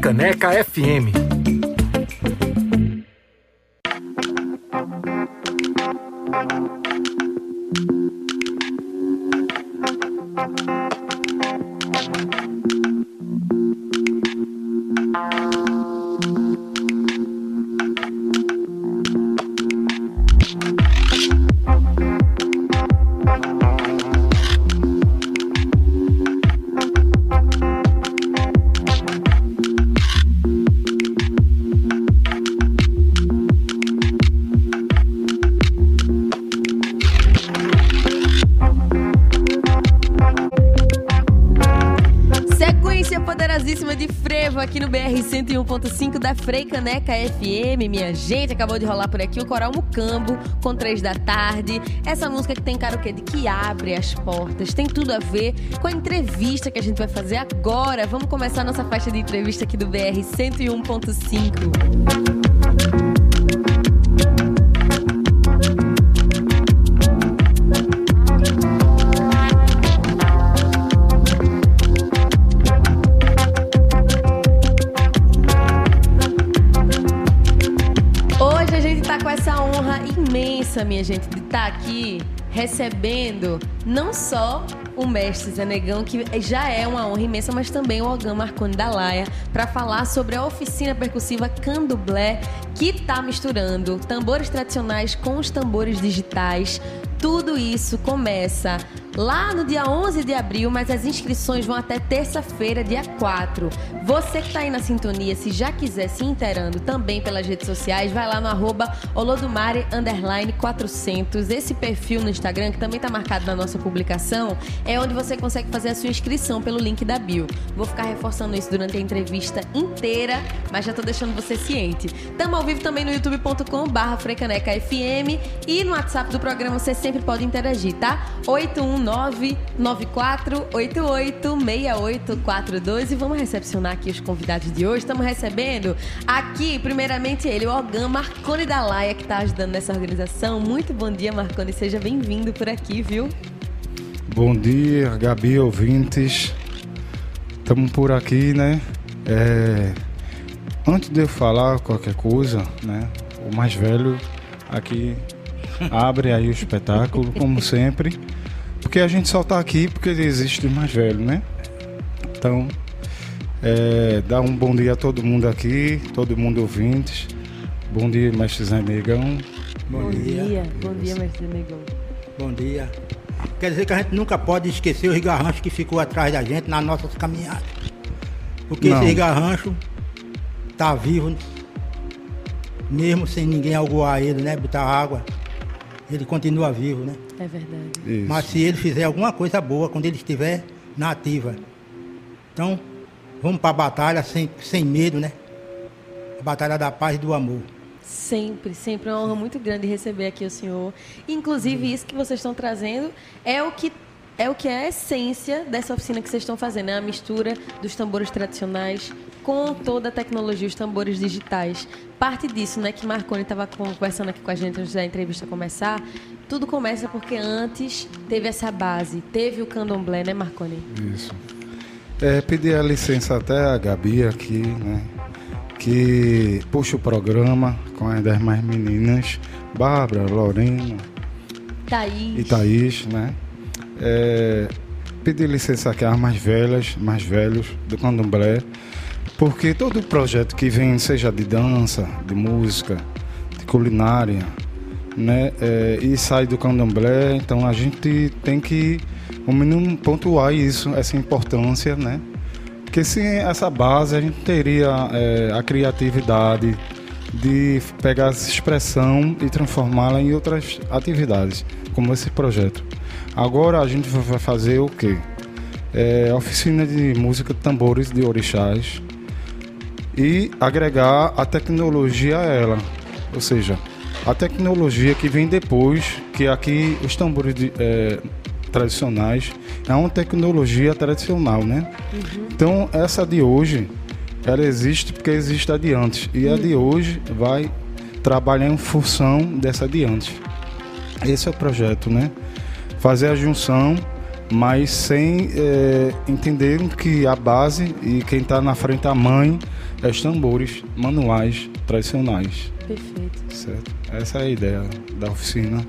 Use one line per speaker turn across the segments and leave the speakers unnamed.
Freicaneca FM.
FM, minha gente. Acabou de rolar por aqui o Coral Mucambo com três da tarde. Essa música que tem cara o quê? De que abre as portas. Tem tudo a ver com a entrevista que a gente vai fazer agora. Vamos começar nossa faixa de entrevista aqui do BR 101.5. imensa, minha gente, de estar tá aqui recebendo não só o mestre Zé Negão, que já é uma honra imensa, mas também o Ogã Marconi da Laia, para falar sobre a oficina percussiva Candomblé, que está misturando tambores tradicionais com os tambores digitais. Tudo isso começa lá no dia 11 de abril, mas as inscrições vão até terça-feira, dia 4. Você que está aí na sintonia, se já quiser se inteirando também pelas redes sociais, vai lá no arroba olodumare 400. Esse perfil no Instagram, que também está marcado na nossa publicação, é onde você consegue fazer a sua inscrição pelo link da bio. Vou ficar reforçando isso durante a entrevista inteira, mas já estou deixando você ciente. Estamos ao vivo também no youtube.com barra FM e no WhatsApp do programa você sempre pode interagir, tá? 819 994886842 e vamos recepcionar aqui os convidados de hoje. Estamos recebendo aqui, primeiramente, ele, o Ogam Marconi da Laia, que está ajudando nessa organização. Muito bom dia, Marconi. Seja bem-vindo por aqui, viu?
Bom dia, Gabi, ouvintes. Estamos por aqui, né? É... Antes de eu falar qualquer coisa, né? O mais velho aqui abre aí o espetáculo, como sempre. Porque a gente só está aqui porque existe o mais velho, né? Então, é, dá um bom dia a todo mundo aqui, todo mundo ouvintes. Bom dia, mestre Zé Negão.
Bom, bom dia. dia. Bom dia, mestre Zé Negão.
Bom dia. Quer dizer que a gente nunca pode esquecer o rigarrancho que ficou atrás da gente nas nossas caminhadas. Porque Não. esse rigarrancho tá vivo, mesmo sem ninguém aguar ele, né? Botar água ele continua vivo, né?
É verdade.
Isso. Mas se ele fizer alguma coisa boa quando ele estiver na ativa. Então, vamos para a batalha sem, sem medo, né? A batalha da paz e do amor.
Sempre, sempre é uma honra muito grande receber aqui o senhor. Inclusive, isso que vocês estão trazendo é o que é o que é a essência dessa oficina que vocês estão fazendo, é a mistura dos tambores tradicionais com toda a tecnologia, os tambores digitais. Parte disso, né, que Marconi estava conversando aqui com a gente antes da entrevista começar, tudo começa porque antes teve essa base, teve o candomblé, né, Marconi?
Isso. É, pedir a licença até a Gabi aqui, né, que puxa o programa com as demais meninas, Bárbara, Lorena,
Thaís.
e Thaís, né? é, pedir licença aqui às mais velhas, mais velhos do candomblé, porque todo projeto que vem, seja de dança, de música, de culinária, né, é, e sai do candomblé, então a gente tem que, o mínimo, pontuar isso, essa importância, né? Porque sem essa base a gente teria é, a criatividade de pegar essa expressão e transformá-la em outras atividades, como esse projeto. Agora a gente vai fazer o quê? É, oficina de música de tambores de orixás e agregar a tecnologia a ela. Ou seja, a tecnologia que vem depois, que aqui os tambores de, é, tradicionais é uma tecnologia tradicional, né? Uhum. Então essa de hoje, ela existe porque existe a de antes. E uhum. a de hoje vai trabalhar em função dessa de antes. Esse é o projeto, né? fazer a junção mas sem é, entender que a base e quem está na frente a mãe é os tambores manuais tradicionais.
Perfeito.
Certo? Essa é a ideia da oficina.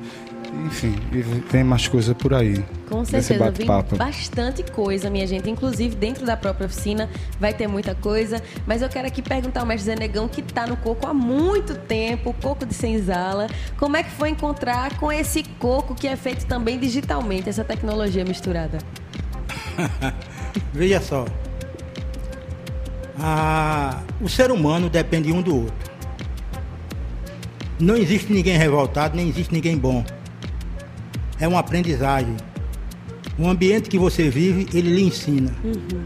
Enfim, e tem mais coisa por aí.
Com certeza, vem bastante coisa, minha gente. Inclusive, dentro da própria oficina vai ter muita coisa. Mas eu quero aqui perguntar ao mestre Zenegão, que está no coco há muito tempo, coco de senzala. Como é que foi encontrar com esse coco que é feito também digitalmente, essa tecnologia misturada?
Veja só. Ah, o ser humano depende um do outro. Não existe ninguém revoltado, nem existe ninguém bom é uma aprendizagem. O ambiente que você vive, ele lhe ensina. Uhum.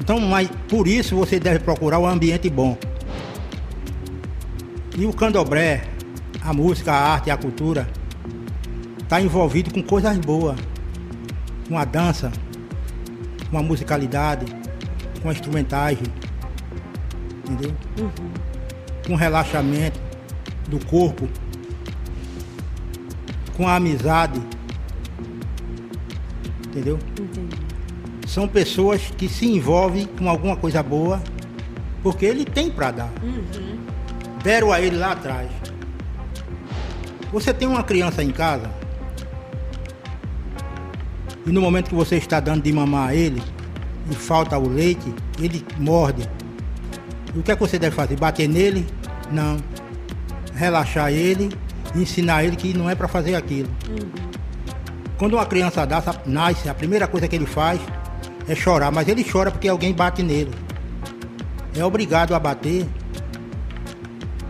Então, mas por isso você deve procurar um ambiente bom. E o candomblé, a música, a arte e a cultura, está envolvido com coisas boas. Com a dança, com a musicalidade, com a instrumentagem. Entendeu? Uhum. Com relaxamento do corpo com a amizade. Entendeu? Entendi. São pessoas que se envolvem com alguma coisa boa porque ele tem para dar. Uhum. Deram a ele lá atrás. Você tem uma criança em casa e no momento que você está dando de mamar a ele e falta o leite, ele morde. O que é que você deve fazer? Bater nele? Não. Relaxar ele ensinar ele que não é para fazer aquilo. Uhum. Quando uma criança nasce, a primeira coisa que ele faz é chorar, mas ele chora porque alguém bate nele. É obrigado a bater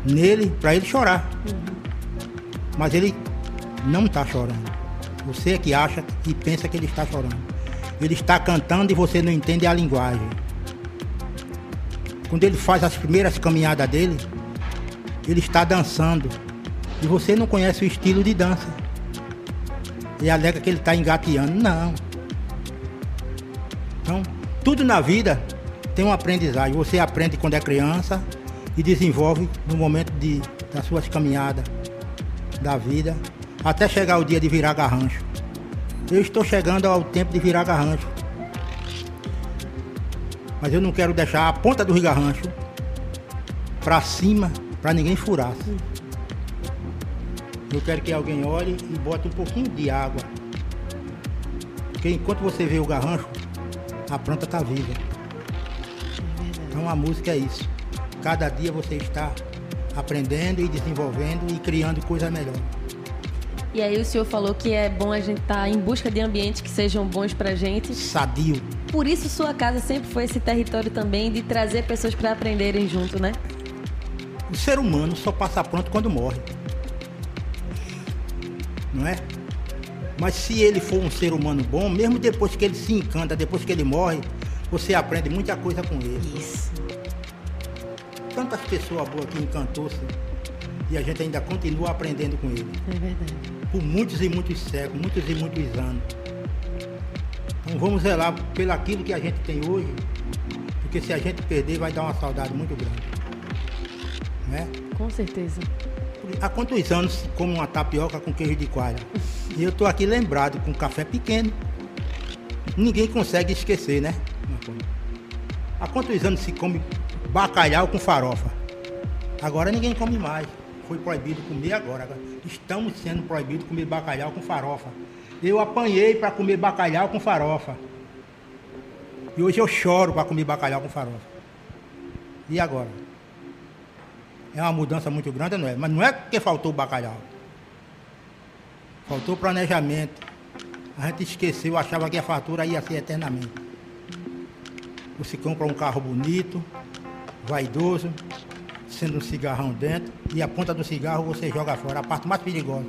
nele para ele chorar. Uhum. Mas ele não está chorando. Você é que acha e pensa que ele está chorando. Ele está cantando e você não entende a linguagem. Quando ele faz as primeiras caminhadas dele, ele está dançando e você não conhece o estilo de dança. E alega que ele está engateando. Não. Então, tudo na vida tem uma aprendizagem. Você aprende quando é criança e desenvolve no momento de, das suas caminhadas da vida, até chegar o dia de virar garrancho. Eu estou chegando ao tempo de virar garrancho. Mas eu não quero deixar a ponta do garrancho para cima para ninguém furar. Eu quero que alguém olhe e bote um pouquinho de água. Porque enquanto você vê o garrancho, a planta está viva. Então a música é isso. Cada dia você está aprendendo e desenvolvendo e criando coisa melhor.
E aí o senhor falou que é bom a gente estar tá em busca de ambientes que sejam bons pra gente.
Sadio.
Por isso sua casa sempre foi esse território também de trazer pessoas para aprenderem junto, né?
O ser humano só passa pronto quando morre não é? Mas se ele for um ser humano bom, mesmo depois que ele se encanta, depois que ele morre, você aprende muita coisa com ele.
Isso.
Tantas pessoas boas que encantou-se e a gente ainda continua aprendendo com ele.
É verdade.
Por muitos e muitos séculos, muitos e muitos anos. Então vamos zelar pelo aquilo que a gente tem hoje, porque se a gente perder vai dar uma saudade muito grande. Não é?
Com certeza
há quantos anos se come uma tapioca com queijo de coalha? E eu estou aqui lembrado com café pequeno. Ninguém consegue esquecer, né? Há quantos anos se come bacalhau com farofa? Agora ninguém come mais. Foi proibido comer agora. Estamos sendo proibidos comer bacalhau com farofa. Eu apanhei para comer bacalhau com farofa. E hoje eu choro para comer bacalhau com farofa. E agora? É uma mudança muito grande, não é? Mas não é porque faltou bacalhau. Faltou planejamento. A gente esqueceu, achava que a fatura ia ser eternamente. Você compra um carro bonito, vaidoso, sendo um cigarrão dentro, e a ponta do cigarro você joga fora, a parte mais perigosa.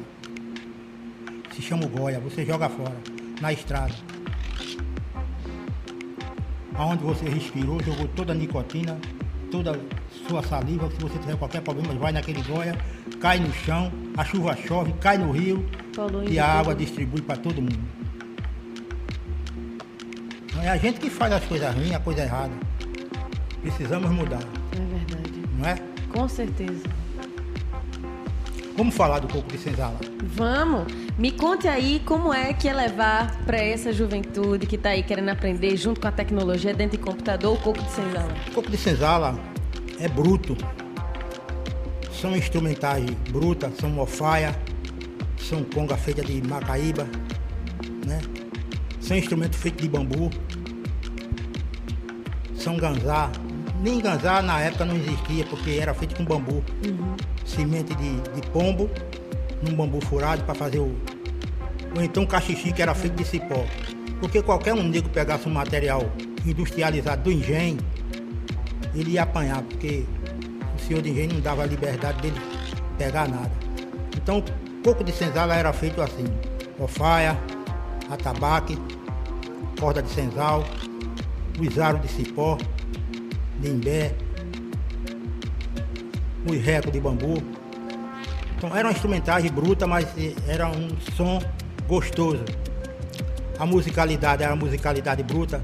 Se chama o goia, você joga fora, na estrada. Aonde você respirou, jogou toda a nicotina, toda sua saliva, se você tiver qualquer problema, vai naquele goia, cai no chão, a chuva chove, cai no rio e a água distribui para todo mundo. Não é a gente que faz as coisas ruins, a coisa errada. Precisamos mudar.
É verdade.
Não é?
Com certeza.
Vamos falar do coco de senzala.
Vamos. Me conte aí como é que é levar para essa juventude que está aí querendo aprender junto com a tecnologia dentro de computador o coco de senzala.
O coco de senzala é bruto. São instrumentais brutas, são mofaia, são conga feita de macaíba, né? São instrumentos feitos de bambu. São ganzá. Nem ganzá na época não existia, porque era feito com bambu. Uhum. Semente de, de pombo, num bambu furado para fazer o. Ou então cachixi que era feito de cipó. Porque qualquer um negro pegasse um material industrializado do engenho, ele ia apanhar, porque o senhor de engenho não dava liberdade dele pegar nada. Então, coco de senzala era feito assim: ofaia, atabaque, corda de senzal, uizaro de cipó, limbé, reco de bambu. Então era uma instrumentagem bruta, mas era um som gostoso. A musicalidade era uma musicalidade bruta,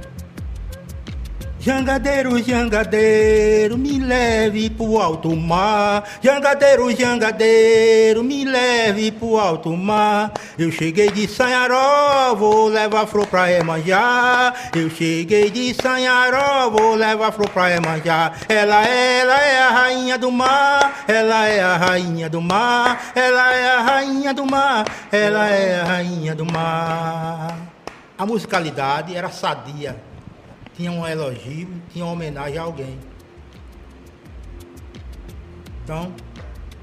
Jangadeiro, jangadeiro, me leve pro alto mar. Jangadeiro, jangadeiro, me leve pro alto mar. Eu cheguei de Sanharó, vou levar flor pra Emanjá. Eu cheguei de Sanharó, vou levar flor pra Emanjá. Ela, ela é a rainha do mar, ela é a rainha do mar, ela é a rainha do mar, ela é a rainha do mar. A musicalidade era sadia tinha um elogio, tinha uma homenagem a alguém. Então,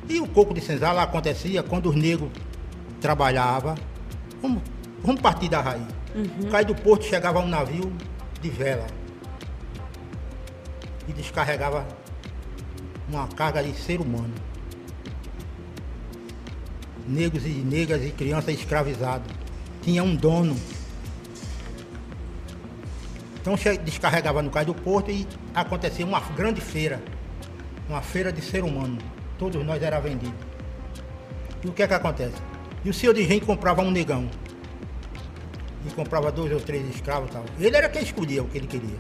e o coco de senzala acontecia quando os negros trabalhavam. Vamos, vamos partir da raiz. Uhum. Cai do porto chegava um navio de vela e descarregava uma carga de ser humano. Negros e negras e crianças escravizados. Tinha um dono então descarregava no cais do porto e acontecia uma grande feira, uma feira de ser humano. Todos nós era vendido. E o que é que acontece? E o senhor de gente comprava um negão. E comprava dois ou três escravos e tal. Ele era quem escolhia o que ele queria.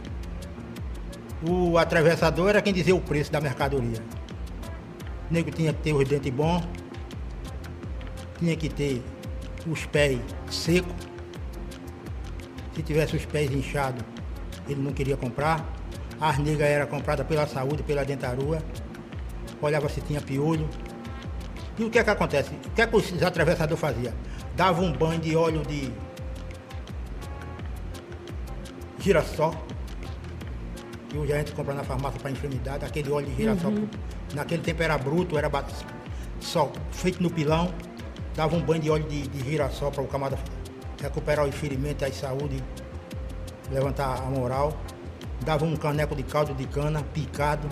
O atravessador era quem dizia o preço da mercadoria. O nego tinha que ter os dentes bons, tinha que ter os pés secos. Se tivesse os pés inchados, ele não queria comprar. A arnega era comprada pela saúde, pela dentarua. Olhava se tinha piolho. E o que é que acontece? O que é que os atravessadores faziam? Dava um banho de óleo de girassol, que hoje a gente compra na farmácia para enfermidade, aquele óleo de girassol, uhum. naquele tempo era bruto, era só feito no pilão, dava um banho de óleo de, de girassol para o camarada recuperar o enferimento e a saúde levantar a moral. Dava um caneco de caldo de cana picado.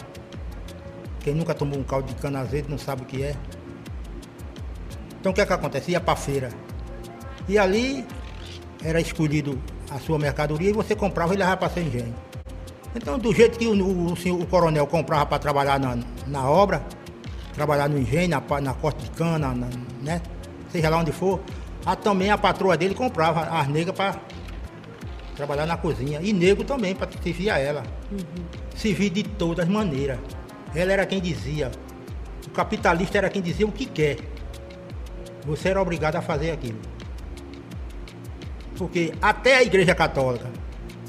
Quem nunca tomou um caldo de cana azedo não sabe o que é. Então o que é que acontece? Ia para feira. E ali era escolhido a sua mercadoria e você comprava e levava para seu engenho. Então, do jeito que o, o, o coronel comprava para trabalhar na, na obra, trabalhar no engenho, na, na corte de cana, na, né? Seja lá onde for, a, também a patroa dele comprava as negras para trabalhar na cozinha. E nego também, para servir a ela. Uhum. Servir de todas maneiras. Ela era quem dizia. O capitalista era quem dizia o que quer. Você era obrigado a fazer aquilo. Porque até a igreja católica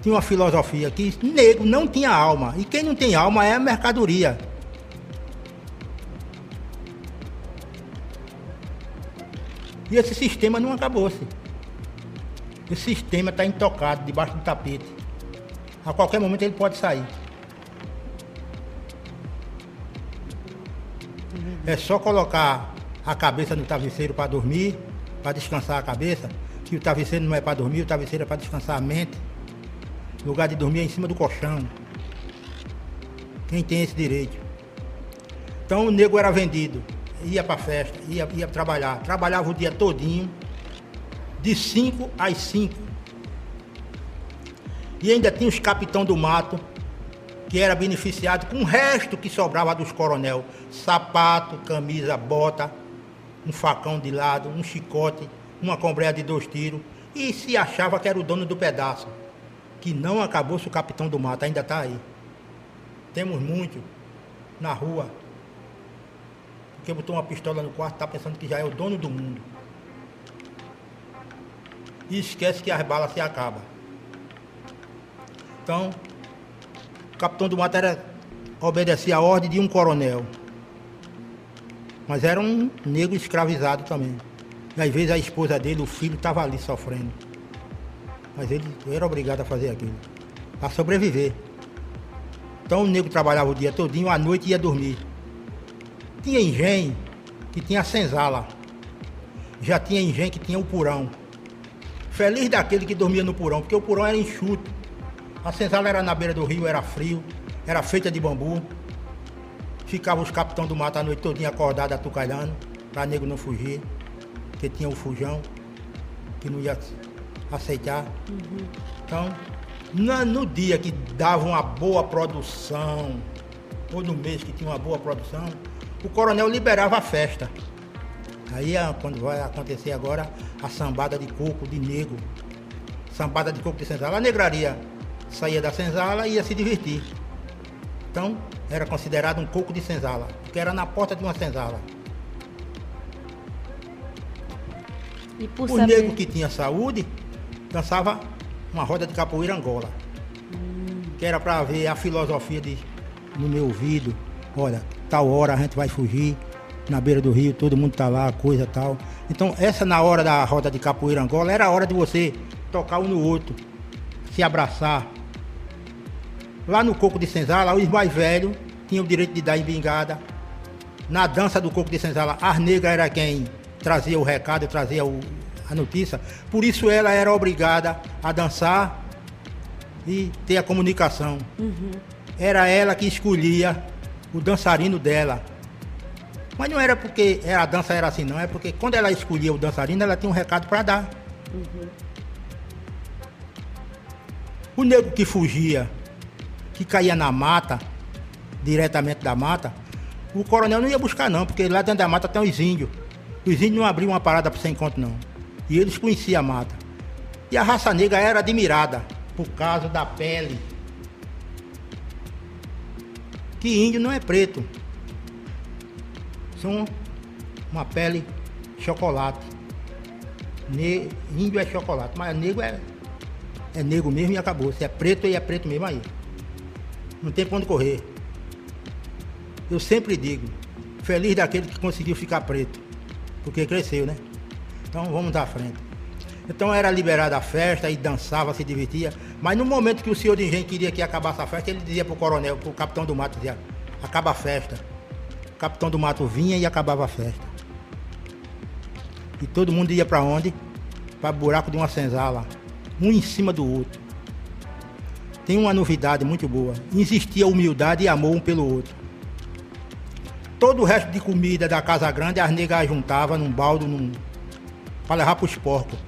tinha uma filosofia que nego não tinha alma. E quem não tem alma é a mercadoria. E esse sistema não acabou-se. O sistema está intocado, debaixo do tapete. A qualquer momento ele pode sair. É só colocar a cabeça no travesseiro para dormir, para descansar a cabeça. Que o travesseiro não é para dormir, o travesseiro é para descansar a mente. O lugar de dormir é em cima do colchão. Quem tem esse direito? Então o nego era vendido, ia para festa, ia, ia trabalhar, trabalhava o dia todinho de 5 às 5. E ainda tinha os capitão do mato, que era beneficiado com o resto que sobrava dos coronel. Sapato, camisa, bota, um facão de lado, um chicote, uma combreia de dois tiros. E se achava que era o dono do pedaço. Que não acabou-se o capitão do mato, ainda está aí. Temos muito na rua. Porque botou uma pistola no quarto, tá pensando que já é o dono do mundo. E esquece que as balas se acabam. Então, o capitão do mato obedecia a ordem de um coronel. Mas era um negro escravizado também. E às vezes a esposa dele, o filho, estava ali sofrendo. Mas ele era obrigado a fazer aquilo. Para sobreviver. Então o negro trabalhava o dia todinho, à noite ia dormir. Tinha engenho que tinha senzala. Já tinha engenho que tinha o purão. Feliz daquele que dormia no purão, porque o purão era enxuto. A senzala era na beira do rio, era frio, era feita de bambu. Ficava os capitães do mato a noite todinha acordados, atucalhando, para nego não fugir, porque tinha o fujão, que não ia aceitar. Uhum. Então, no, no dia que dava uma boa produção, ou no mês que tinha uma boa produção, o coronel liberava a festa. Aí é quando vai acontecer agora a sambada de coco de negro. Sambada de coco de senzala. A negraria saía da senzala e ia se divertir. Então, era considerado um coco de senzala, porque era na porta de uma senzala. o saber... negro que tinha saúde dançava uma roda de capoeira Angola. Hum. Que era para ver a filosofia de, no meu ouvido. Olha, tal hora a gente vai fugir na beira do rio, todo mundo tá lá, coisa tal. Então, essa na hora da roda de capoeira Angola era a hora de você tocar um no outro, se abraçar. Lá no Coco de Senzala, os mais velhos tinham o direito de dar embingada. Na dança do Coco de Senzala, as negras era quem trazia o recado, trazia o, a notícia. Por isso ela era obrigada a dançar e ter a comunicação. Uhum. Era ela que escolhia o dançarino dela. Mas não era porque a dança era assim, não. É porque quando ela escolhia o dançarino, ela tinha um recado para dar. Uhum. O negro que fugia, que caía na mata, diretamente da mata, o coronel não ia buscar não, porque lá dentro da mata tem os índios. Os índios não abriam uma parada para você encontro não. E eles conheciam a mata. E a raça negra era admirada por causa da pele. Que índio não é preto. Uma pele chocolate. Ne... Índio é chocolate, mas negro é, é negro mesmo e acabou. Se é preto, aí é preto mesmo aí. Não tem pra onde correr. Eu sempre digo, feliz daquele que conseguiu ficar preto. Porque cresceu, né? Então vamos dar frente. Então era liberada a festa e dançava, se divertia. Mas no momento que o senhor de engenho queria que acabasse a festa, ele dizia para o coronel, para o capitão do mato, dizia, acaba a festa. Capitão do mato vinha e acabava a festa. E todo mundo ia para onde? Para o buraco de uma senzala. Um em cima do outro. Tem uma novidade muito boa. Existia humildade e amor um pelo outro. Todo o resto de comida da Casa Grande, as negas juntavam num baldo, num, para levar para os porcos.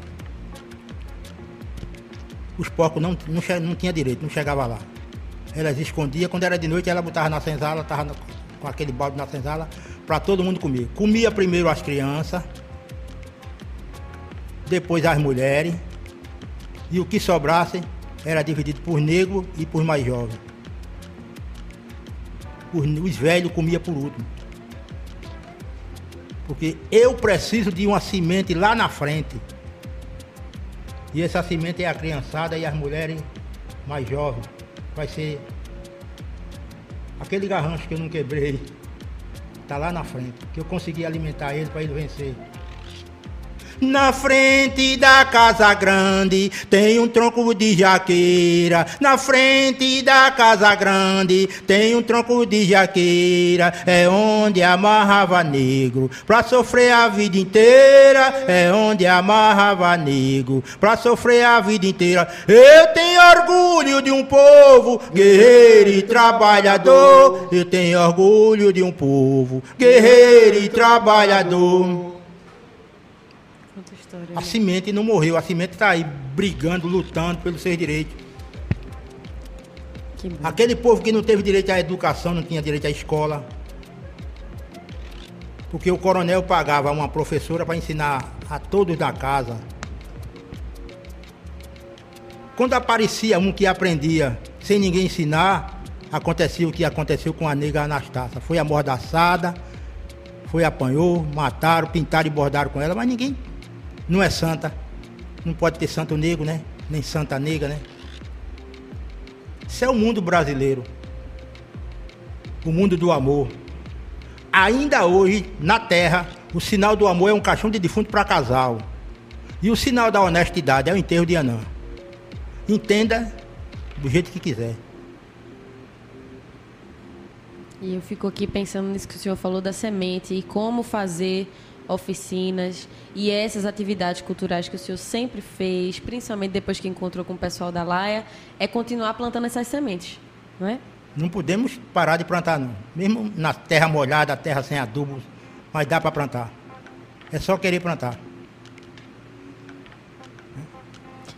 Os porcos não, não, não tinha direito, não chegava lá. Elas escondiam, quando era de noite, ela botava na senzala, estava com aquele balde na senzala, para todo mundo comer. Comia primeiro as crianças, depois as mulheres, e o que sobrasse era dividido por negro e por mais jovens. Os, os velhos comiam por último. Porque eu preciso de uma semente lá na frente. E essa semente é a criançada e as mulheres mais jovens. Vai ser aquele garrancho que eu não quebrei. Está lá na frente. Que eu consegui alimentar ele para ele vencer. Na frente da casa grande tem um tronco de jaqueira. Na frente da casa grande tem um tronco de jaqueira. É onde amarrava negro pra sofrer a vida inteira. É onde amarrava negro pra sofrer a vida inteira. Eu tenho orgulho de um povo guerreiro e trabalhador. Eu tenho orgulho de um povo guerreiro e trabalhador. A semente não morreu, a semente está aí brigando, lutando pelos seus direitos. Aquele povo que não teve direito à educação, não tinha direito à escola. Porque o coronel pagava uma professora para ensinar a todos da casa. Quando aparecia um que aprendia sem ninguém ensinar, acontecia o que aconteceu com a nega Anastácia. Foi amordaçada foi, apanhou, mataram, pintaram e bordaram com ela, mas ninguém não é santa. Não pode ter santo negro, né? Nem santa negra, né? Isso é o mundo brasileiro. O mundo do amor. Ainda hoje, na terra, o sinal do amor é um caixão de defunto para casal. E o sinal da honestidade é o enterro de Anã. Entenda do jeito que quiser.
E eu fico aqui pensando nisso que o senhor falou da semente e como fazer oficinas e essas atividades culturais que o senhor sempre fez, principalmente depois que encontrou com o pessoal da Laia, é continuar plantando essas sementes, não é?
Não podemos parar de plantar, não. Mesmo na terra molhada, terra sem adubo, mas dá para plantar. É só querer plantar.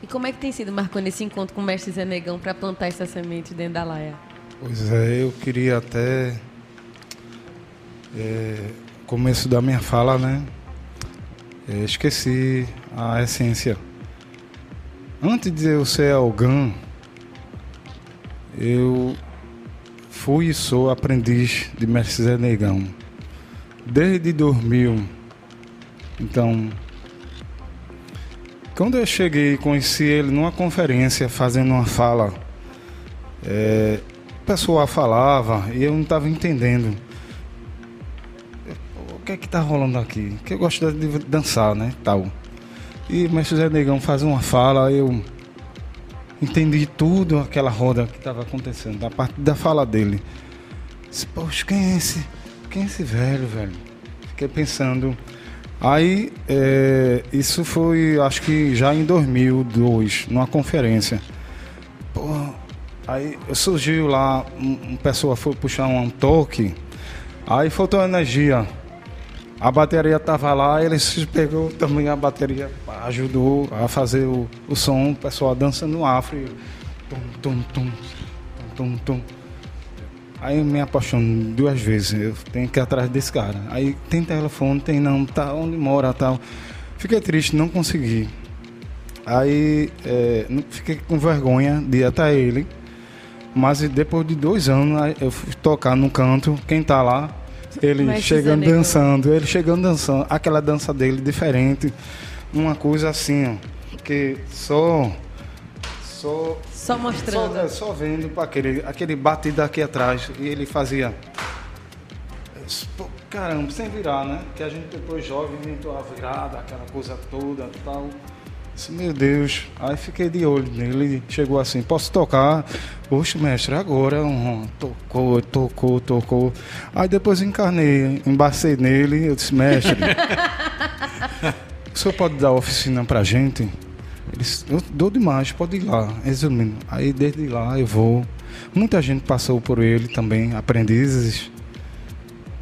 E como é que tem sido, Marconi, esse encontro com o mestre Zé Negão para plantar essa semente dentro da laia?
Pois é, eu queria até. É, começo da minha fala, né? É, esqueci a essência. Antes de eu ser alguém, eu fui e sou aprendiz de mestre Zé Negão. Desde 2000. Então, quando eu cheguei e conheci ele numa conferência, fazendo uma fala, é, o pessoal falava e eu não estava entendendo. Que é que está rolando aqui? Que eu gosto de dançar, né? Tal. E o mestre Zé Negão faz uma fala, eu entendi tudo aquela roda que estava acontecendo, da parte da fala dele. Poxa, quem é esse? Quem é esse velho, velho? Fiquei pensando Aí, é, isso foi, acho que já em 2002, numa conferência. Pô, aí surgiu lá, um, pessoa foi puxar um toque, aí faltou energia. A bateria tava lá, ele se pegou também a bateria, ajudou a fazer o, o som, o pessoal dançando afro. Tum, tum, tum, tum, tum, tum. Aí eu me apaixono duas vezes, eu tenho que ir atrás desse cara. Aí tem telefone, tem não, tá onde mora tal. Fiquei triste, não consegui. Aí é, fiquei com vergonha de ir até ele. Mas depois de dois anos eu fui tocar no canto, quem tá lá, ele Mas chegando dançando, ele chegando dançando, aquela dança dele diferente, uma coisa assim, ó, que só só
só mostrando.
Só, é, só vendo para aquele, aquele batido aqui atrás. E ele fazia. Caramba, sem virar, né? Que a gente depois jovem inventou a virada, aquela coisa toda tal. Disse, meu Deus. Aí fiquei de olho nele. Ele chegou assim, posso tocar? Poxa, mestre, agora. Um, tocou, tocou, tocou. Aí depois encarnei, embacei nele. Eu disse, mestre, o senhor pode dar oficina pra gente? Eles, eu dou demais, pode ir lá, resumindo. Aí desde lá eu vou. Muita gente passou por ele também, aprendizes.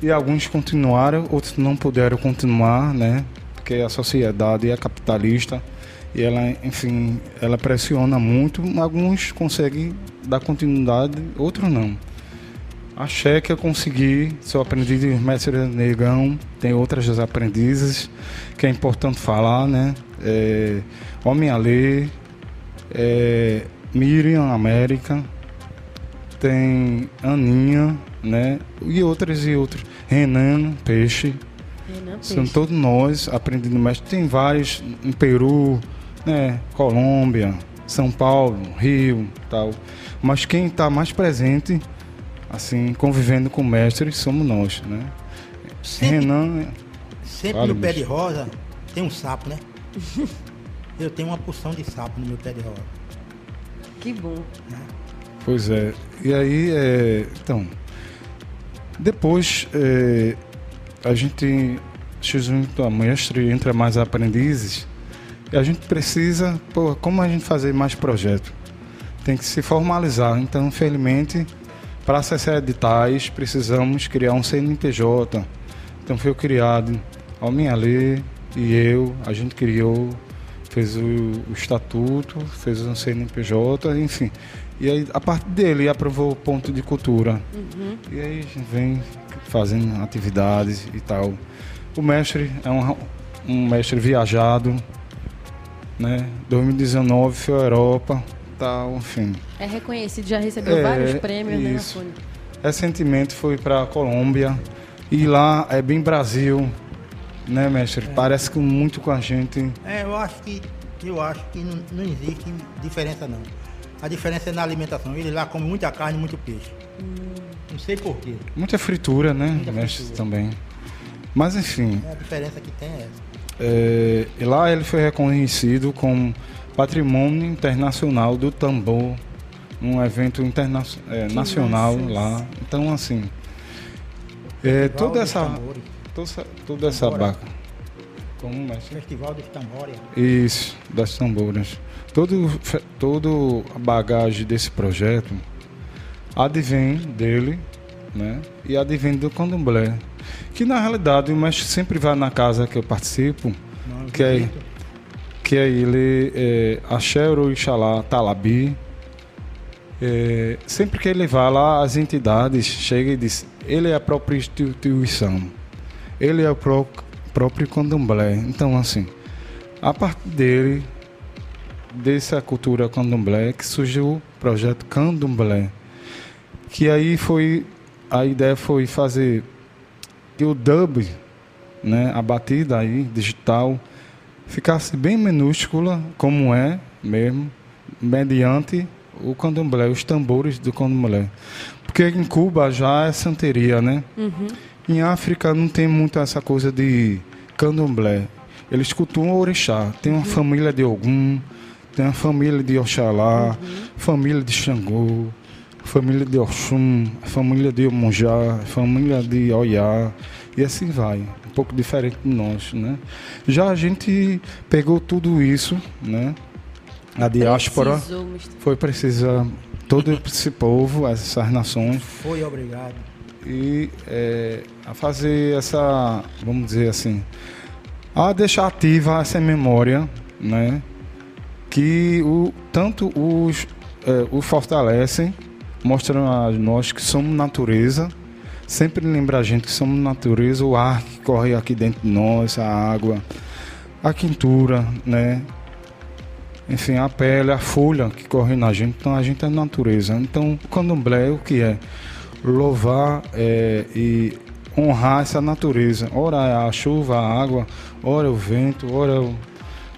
E alguns continuaram, outros não puderam continuar, né? Porque a sociedade é capitalista e ela, enfim, ela pressiona muito. Alguns conseguem dar continuidade, outros não. Achei que eu consegui, sou aprendiz de mestre negão, tem outras aprendizes que é importante falar, né? É, Homem Alê, é, Miriam América, tem Aninha, né? E outras e outros. Renan Peixe. Renan Peixe. São todos nós aprendendo mestre. Tem vários em Peru, né? Colômbia, São Paulo, Rio, tal. Mas quem está mais presente assim, convivendo com mestres, somos nós, né?
Sempre, Renan. Sempre no pé de rosa tem um sapo, né? Eu tenho uma porção de sapo no meu pé de rosa.
Que bom. Né?
Pois é. E aí, é, então, depois é, a gente junto a mestre entra mais aprendizes a gente precisa, pô, como a gente fazer mais projeto? Tem que se formalizar. Então, infelizmente, para acessar editais, precisamos criar um CNPJ. Então foi criado a minha lei e eu, a gente criou, fez o, o estatuto, fez um CNPJ, enfim. E aí, a partir dele, aprovou o ponto de cultura. Uhum. E aí a gente vem fazendo atividades e tal. O mestre é um, um mestre viajado, né? 2019 foi à Europa, tal, enfim.
É reconhecido, já recebeu é, vários prêmios,
né, isso. né, Recentemente foi para a Colômbia, E lá é bem Brasil, né, mestre?
É.
Parece com, muito com a gente.
É, eu acho que eu acho que não, não existe diferença não. A diferença é na alimentação. Ele lá come muita carne e muito peixe. Não sei porquê.
Muita fritura, né,
Muita
mestre,
fritura.
também. Mas enfim,
É, a diferença que tem é essa.
É, e lá ele foi reconhecido como Patrimônio Internacional do Tambor, um evento interna é, nacional lá. Então, assim, é, toda essa, toda essa, toda essa baca. Como, mestre?
Festival dos Tambores.
Isso, das tamboras. Todo, todo a bagagem desse projeto advém dele, né? E advém do candomblé. Que na realidade o mestre sempre vai na casa que eu participo,
Não,
Que
visito.
que é ele, é, Axé Ixalá Talabi. É, sempre que ele vai lá, as entidades chegam e dizem, ele é a própria instituição, ele é o pró- próprio candomblé. Então, assim, a partir dele, dessa cultura candomblé, que surgiu o projeto Candomblé. Que aí foi, a ideia foi fazer que o dub, né, a batida aí, digital, ficasse bem minúscula, como é mesmo, mediante o candomblé, os tambores do candomblé. Porque em Cuba já é santeria, né? Em África não tem muito essa coisa de candomblé. Eles cultuam o orixá. Tem uma família de Ogum, tem uma família de Oxalá, família de Xangô, família de Oxum, família de Omunjá, família de Oiá, e assim vai. Um pouco diferente de nós, né? Já a gente pegou tudo isso, né? A diáspora foi precisa todo esse povo, essas nações
Foi obrigado.
e é, a fazer essa, vamos dizer assim, a deixar ativa essa memória, né? Que o, tanto os, é, o fortalecem, mostram a nós que somos natureza, sempre lembra a gente que somos natureza, o ar que corre aqui dentro de nós, a água, a quintura, né? Enfim, a pele, a folha que corre na gente, então a gente é natureza. Então, o candomblé, o que é? louvar é, e honrar essa natureza. Ora é a chuva, a água, ora é o vento, ora é o,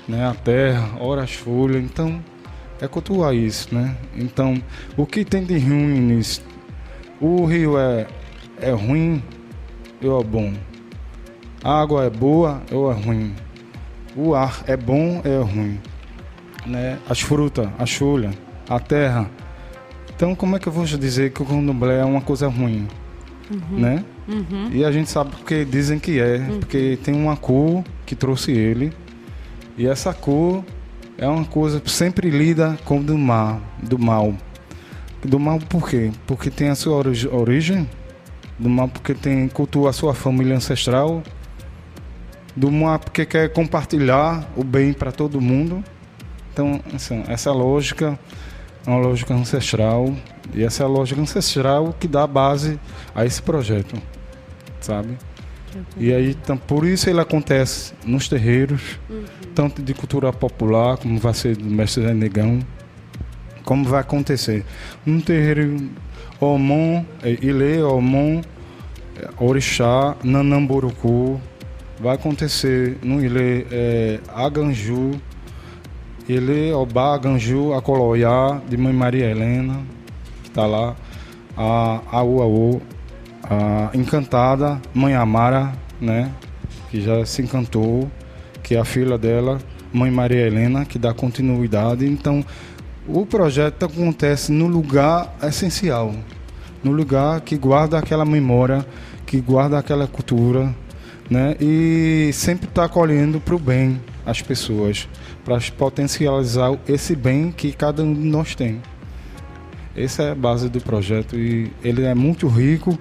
né, a terra, ora as folhas. Então, é cultuar isso, né? Então, o que tem de ruim nisso? O rio é, é ruim ou é bom? A água é boa ou é ruim? O ar é bom ou é ruim? Né? As frutas, a folha, a terra, então, como é que eu vou dizer que o candomblé é uma coisa ruim? Né? E a gente sabe porque dizem que é, porque tem uma cor que trouxe ele, e essa cor é uma coisa que sempre lida com do mal, do mal. Do mal por quê? Porque tem a sua ori- origem, do mal porque tem cultua a sua família ancestral, do mal porque quer compartilhar o bem para todo mundo. Então, assim, essa lógica é uma lógica ancestral e essa é a lógica ancestral que dá base a esse projeto, sabe? E aí, então, por isso ele acontece nos terreiros, tanto de cultura popular, como vai ser do mestre Zé Negão, como vai acontecer. Um terreiro Omon, eh, Ilê, Omon, eh, Orixá, Nanamburucu, vai acontecer no Ilê é, Aganju, Ilê, Obá, Aganju, Acoloiá, de Mãe Maria Helena, que está lá, a Auaô, a Encantada, Mãe Amara, né, que já se encantou, que é a filha dela, Mãe Maria Helena, que dá continuidade. Então, o projeto acontece no lugar essencial, no lugar que guarda aquela memória, que guarda aquela cultura, né? E sempre está acolhendo para o bem as pessoas, para potencializar esse bem que cada um de nós tem. Essa é a base do projeto e ele é muito rico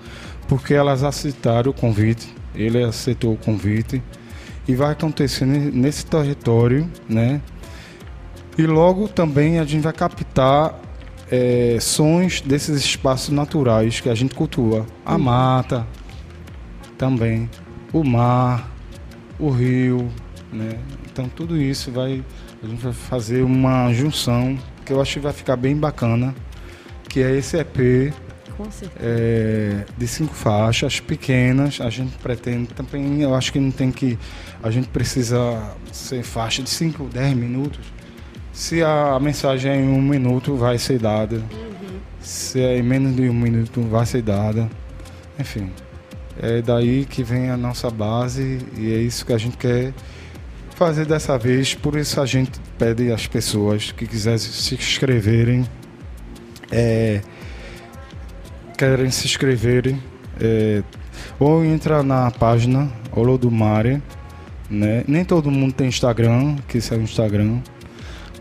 porque elas aceitaram o convite, ele aceitou o convite e vai acontecer ne- nesse território, né? E logo também a gente vai captar eh, sons desses espaços naturais que a gente cultua. A mata também, o mar, o rio, né? Então tudo isso vai a gente vai fazer uma junção que eu acho que vai ficar bem bacana, que é esse EP é, de cinco faixas pequenas. A gente pretende também, eu acho que não tem que. A gente precisa ser faixa de 5, 10 minutos. Se a mensagem é em um minuto, vai ser dada. Se é em menos de um minuto, vai ser dada. Enfim, é daí que vem a nossa base e é isso que a gente quer fazer dessa vez. Por isso a gente pede às pessoas que quiserem se inscreverem. É, querem se inscreverem, é, ou entra na página Olodumare, né? Nem todo mundo tem Instagram, que isso é o Instagram.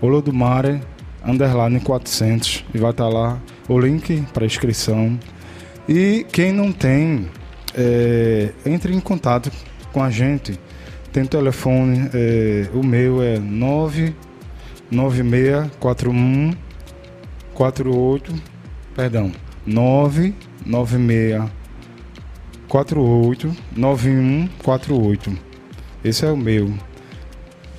Olodumare underline 400 e vai estar lá o link para inscrição. E quem não tem, é, entre em contato com a gente. Tem telefone, é, o meu é 99641 48, perdão, 996 48 9148. Esse é o meu.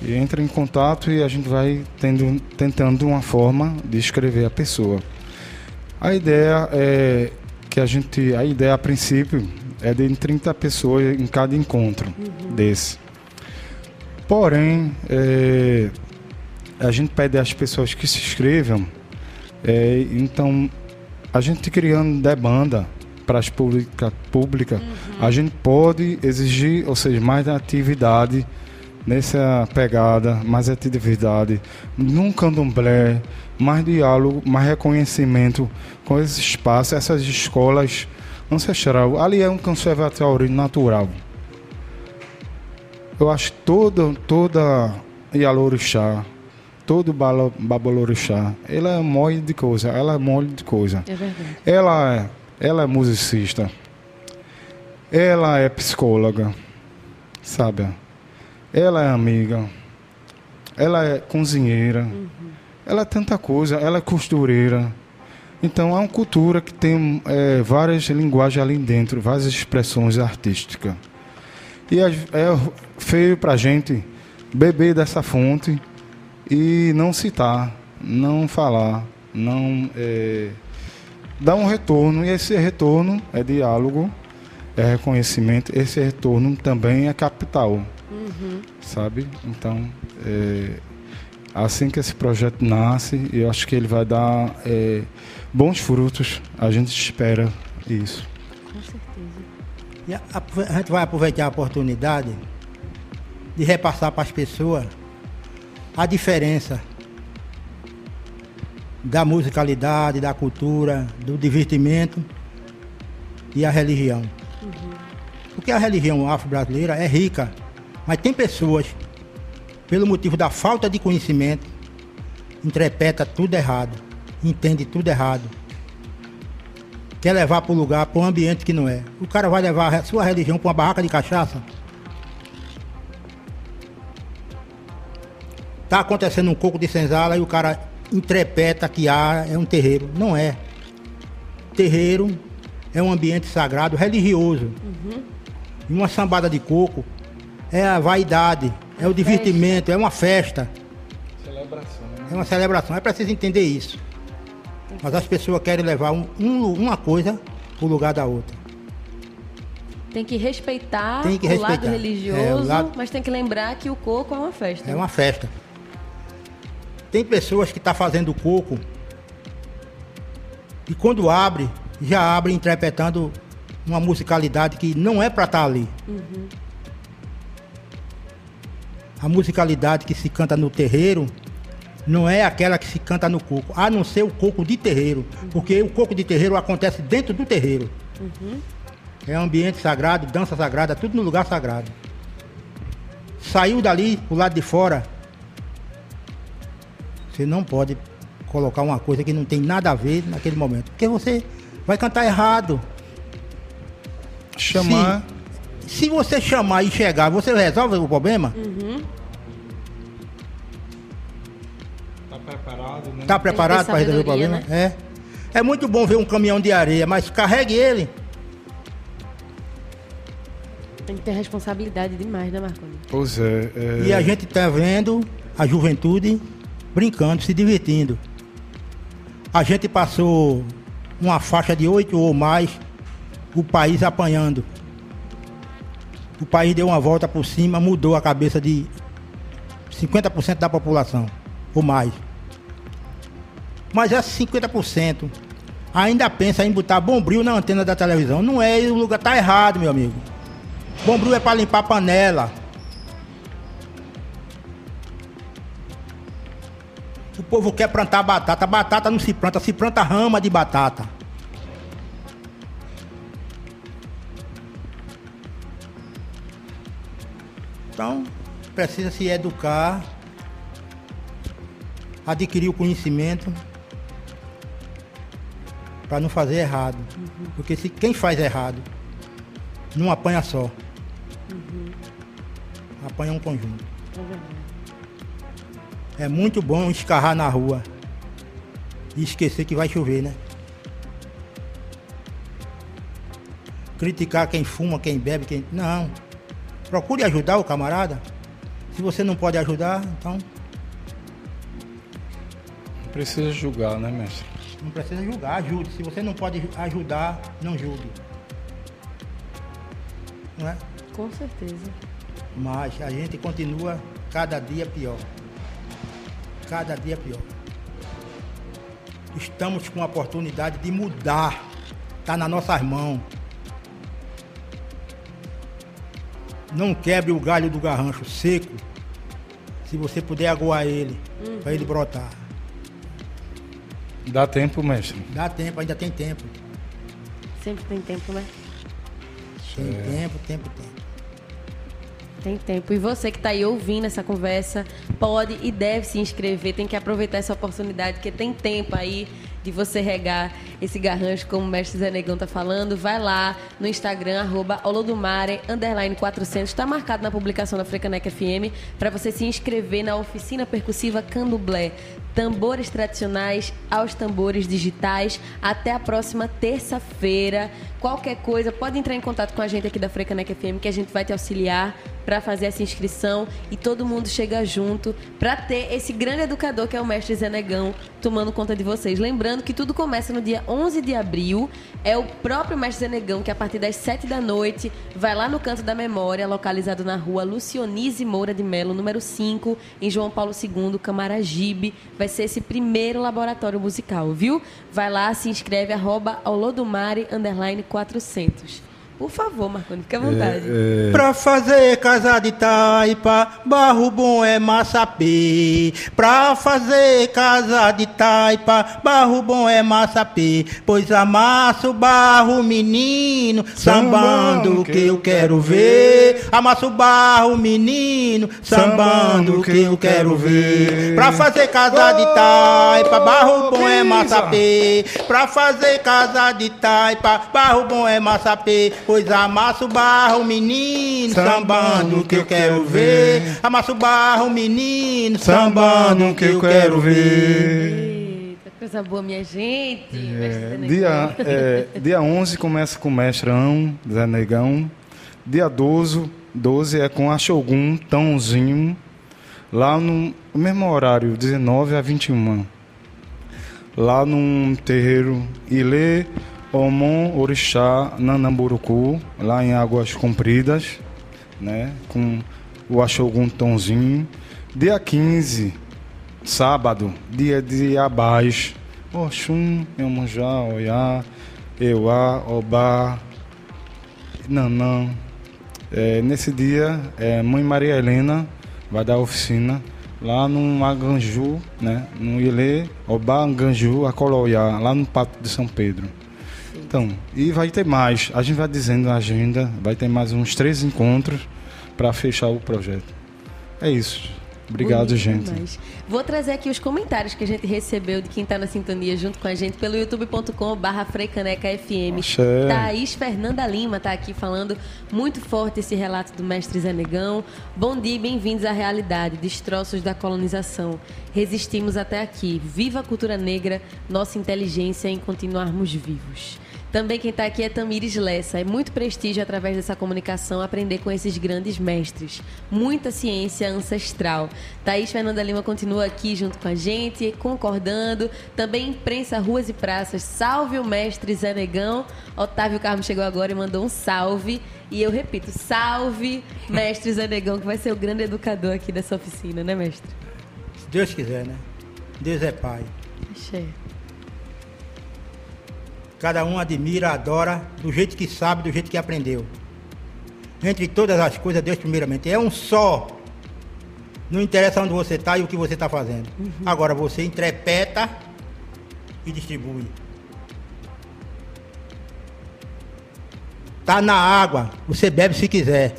E entra em contato e a gente vai tendo, tentando uma forma de escrever a pessoa. A ideia é que a gente, a ideia a princípio é de 30 pessoas em cada encontro desse. Porém, é, a gente pede às pessoas que se inscrevam é, então, a gente criando demanda para as públicas, pública, a gente pode exigir, ou seja, mais atividade nessa pegada, mais atividade num candomblé, mais diálogo, mais reconhecimento com esse espaço, essas escolas ancestral. Ali é um conservatório natural. Eu acho que toda, toda Yalorixá, todo balo- babalorixá, ela é mole de coisa, ela é mole de coisa.
É verdade.
Ela é, ela é musicista, ela é psicóloga, sabe? Ela é amiga, ela é cozinheira, ela é tanta coisa, ela é costureira. Então é uma cultura que tem é, várias linguagens ali dentro, várias expressões artísticas. E é, é feio pra gente beber dessa fonte e não citar, não falar, não é, dar um retorno. E esse retorno é diálogo, é reconhecimento. Esse retorno também é capital, sabe? Então, é, assim que esse projeto nasce, eu acho que ele vai dar é, bons frutos. A gente espera isso.
Com certeza.
E a, a gente vai aproveitar a oportunidade de repassar para as pessoas a diferença da musicalidade, da cultura, do divertimento e a religião. Porque a religião afro-brasileira é rica, mas tem pessoas, pelo motivo da falta de conhecimento, interpreta tudo errado, entende tudo errado. Quer levar para o lugar, para um ambiente que não é. O cara vai levar a sua religião para uma barraca de cachaça. Tá acontecendo um coco de senzala e o cara interpreta que há é um terreiro. Não é. Terreiro é um ambiente sagrado, religioso. E uma sambada de coco é a vaidade, é o divertimento, é uma festa,
Celebração.
é uma celebração. É preciso entender isso. Mas as pessoas querem levar um- um- uma coisa para o lugar da outra.
Tem que respeitar
Tem que
o lado religioso,
É, o lado-
mas tem que lembrar que o coco é uma festa.
É uma festa. Tem pessoas que estão fazendo coco e quando abre, já abre interpretando uma musicalidade que não é para estar ali. A musicalidade que se canta no terreiro não é aquela que se canta no coco, a não ser o coco de terreiro, porque o coco de terreiro acontece dentro do terreiro. É ambiente sagrado, dança sagrada, tudo no lugar sagrado. Saiu dali, pro lado de fora, você não pode colocar uma coisa que não tem nada a ver naquele momento, porque você vai cantar errado.
Chamar.
Se você chamar e chegar, você resolve o problema?
Tá preparado, né?
Tá preparado para resolver o problema? É. É muito bom ver um caminhão de areia, mas carregue ele.
Tem que ter responsabilidade demais, né, Marconi?
Pois é. é...
E a gente tá vendo a juventude brincando, se divertindo. A gente passou uma faixa de oito ou mais, o país apanhando. O país deu uma volta por cima, mudou a cabeça de 50% da população, ou mais. Mas esses 50% ainda pensa em botar bombril na antena da televisão. Não é, o lugar tá errado, meu amigo. Bombril é para limpar panela. O povo quer plantar batata. Batata não se planta, se planta rama de batata. Então, precisa se educar, adquirir o conhecimento para não fazer errado. Uhum. Porque se quem faz errado não apanha só. Uhum. Apanha um conjunto. É, é muito bom escarrar na rua e esquecer que vai chover, né? Criticar quem fuma, quem bebe, quem. Não. Procure ajudar o camarada. Se você não pode ajudar, então.
Não precisa julgar, né, mestre?
Não precisa julgar, ajude. Se você não pode ajudar, não julgue. Não é?
Com certeza.
Mas a gente continua cada dia pior. Cada dia pior. Estamos com a oportunidade de mudar. Está nas nossas mãos. Não quebre o galho do garrancho seco. Se você puder aguar ele, uhum. para ele brotar.
Dá tempo, mestre?
Dá tempo, ainda tem tempo.
Sempre tem tempo, né?
Tem é. tempo, tempo, tempo.
Tem tempo. E você que está aí ouvindo essa conversa, pode e deve se inscrever. Tem que aproveitar essa oportunidade, porque tem tempo aí de você regar esse garrancho, como o mestre Zé Negão tá falando, vai lá no Instagram, arroba Olodumare, underline 400, está marcado na publicação da Frecanec FM, para você se inscrever na oficina percussiva Candomblé. Tambores tradicionais aos tambores digitais. Até a próxima terça-feira. Qualquer coisa, pode entrar em contato com a gente aqui da Frecanec FM, que a gente vai te auxiliar para fazer essa inscrição e todo mundo chega junto para ter esse grande educador que é o mestre Zé Negão tomando conta de vocês. Lembrando que tudo começa no dia 11 de abril. É o próprio mestre Zé Negão que a partir das 7 da noite vai lá no Canto da Memória, localizado na rua Lucionise Moura de Melo, número 5, em João Paulo II, Camaragibe. Vai ser esse primeiro laboratório musical, viu? Vai lá, se inscreve, arroba Olodumare, underline 400. Por favor, Marconi, fique à vontade. É,
é... Pra fazer casa de taipa, barro bom é massapê. Pra fazer casa de taipa, barro bom é massapê. Pois amasso barro, menino, sambando que eu quero ver. Amasso barro, menino, sambando que eu quero ver. Pra fazer casa de taipa, barro bom é massapê. Pra fazer casa de taipa, barro bom é massapê. Pois amassa o barro, menino, sambando que eu quero ver. Amassa o barro, menino, sambando que eu quero ver.
Eita, coisa boa, minha gente.
É, dia, é, dia 11 começa com o mestrão, Zé Negão. Dia 12, 12 é com a Shogun, Tãozinho, lá no mesmo horário, 19 a 21. Lá num terreiro Ilê Omon Orixá Nanamburucu, lá em Águas Compridas, né? Com o Axogun Tonzinho. Dia 15, sábado, dia de Abás. Oxum, Emunjá, Oiá, Euá, Obá, Nanã. É, nesse dia, é, Mãe Maria Helena vai dar oficina lá no Aganju, né? No Ilê, Obá, Anganju, Acoloiá, lá no Pátio de São Pedro. Então, e vai ter mais. A gente vai dizendo a agenda, vai ter mais uns três encontros para fechar o projeto. É isso. Obrigado, Bonito gente. Demais.
Vou trazer aqui os comentários que a gente recebeu de quem está na sintonia junto com a gente pelo youtube.com/barra FM. Thaís Fernanda Lima está aqui falando muito forte esse relato do mestre Zé Negão. Bom dia e bem-vindos à realidade, destroços da colonização. Resistimos até aqui. Viva a cultura negra, nossa inteligência em continuarmos vivos. Também quem está aqui é Tamires Lessa. É muito prestígio através dessa comunicação aprender com esses grandes mestres. Muita ciência ancestral. Thaís Fernanda Lima continua aqui junto com a gente, concordando. Também imprensa, ruas e praças. Salve o mestre Zé Negão. Otávio Carmo chegou agora e mandou um salve. E eu repito, salve mestre Zé Negão, que vai ser o grande educador aqui dessa oficina, né, mestre?
Se Deus quiser, né? Deus é Pai.
Achei.
Cada um admira, adora, do jeito que sabe, do jeito que aprendeu. Entre todas as coisas, Deus primeiramente. É um só. Não interessa onde você está e o que você está fazendo. Uhum. Agora você interpreta e distribui. Tá na água, você bebe se quiser.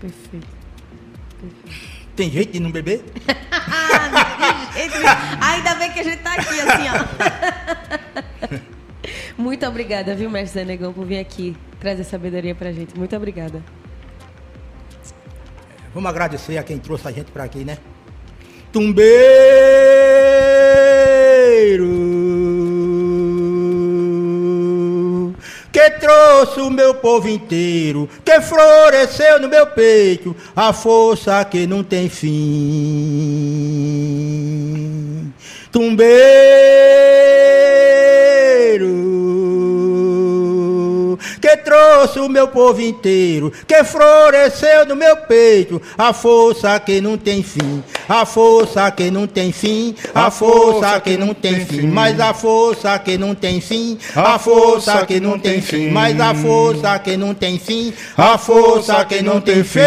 Perfeito. Perfeito.
Tem jeito de não beber?
Ainda bem que a gente tá aqui assim, ó. Muito obrigada, viu, mestre Zé Negão, por vir aqui trazer sabedoria pra gente. Muito obrigada.
Vamos agradecer a quem trouxe a gente para aqui, né? Tumbeiro que trouxe o meu povo inteiro, que floresceu no meu peito a força que não tem fim. Tumbeiro que trouxe o meu povo inteiro, que floresceu no meu peito a força que não tem fim, a força que não tem fim, a força que não tem fim, mas a força que não tem fim, a força que não tem fim, mas a força que não tem fim, a força que não tem fim.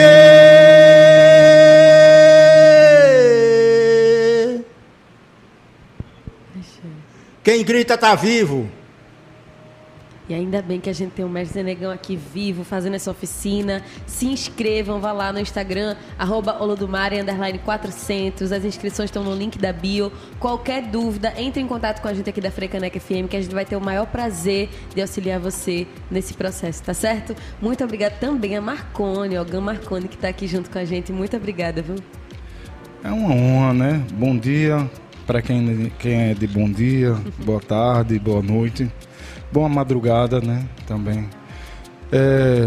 Quem grita tá vivo.
E ainda bem que a gente tem o Mestre Zenegão aqui vivo, fazendo essa oficina. Se inscrevam, vá lá no Instagram, arroba Olodumare, underline 400. As inscrições estão no link da bio. Qualquer dúvida, entre em contato com a gente aqui da Frecaneca FM, que a gente vai ter o maior prazer de auxiliar você nesse processo, tá certo? Muito obrigada também a Marcone, o Gam Marcone, que está aqui junto com a gente. Muito obrigada, viu?
É uma honra, né? Bom dia para quem, quem é de bom dia, boa tarde, boa noite. Boa madrugada, né? Também.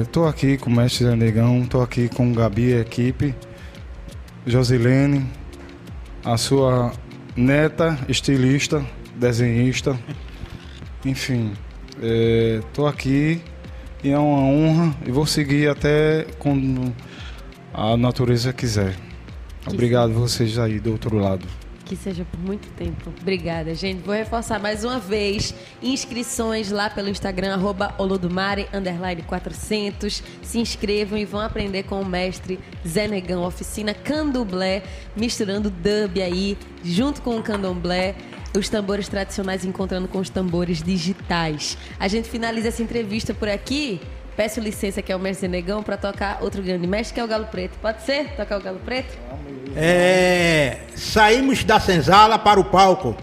Estou é, aqui com o mestre Negão, estou aqui com Gabi e equipe, Josilene, a sua neta, estilista, desenhista, enfim, estou é, aqui e é uma honra e vou seguir até quando a natureza quiser. Obrigado vocês aí do outro lado
que seja por muito tempo. Obrigada, gente. Vou reforçar mais uma vez. Inscrições lá pelo Instagram, arroba olodumare, underline 400. Se inscrevam e vão aprender com o mestre Zé Negão, oficina candomblé, misturando dub aí, junto com o candomblé os tambores tradicionais encontrando com os tambores digitais. A gente finaliza essa entrevista por aqui. Peço licença que é o mestre Negão para tocar outro grande mestre que é o Galo Preto. Pode ser? Tocar o Galo Preto?
É, saímos da senzala para o palco.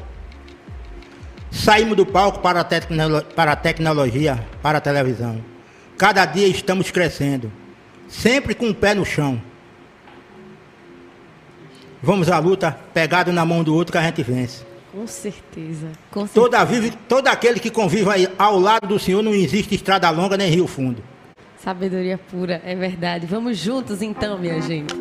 Saímos do palco para a, tecno, para a tecnologia, para a televisão. Cada dia estamos crescendo, sempre com o pé no chão. Vamos à luta, pegado na mão do outro que a gente vence.
Com certeza. Com certeza.
Toda vive, todo aquele que convive ao lado do Senhor não existe estrada longa nem rio fundo.
Sabedoria pura, é verdade. Vamos juntos então, minha gente.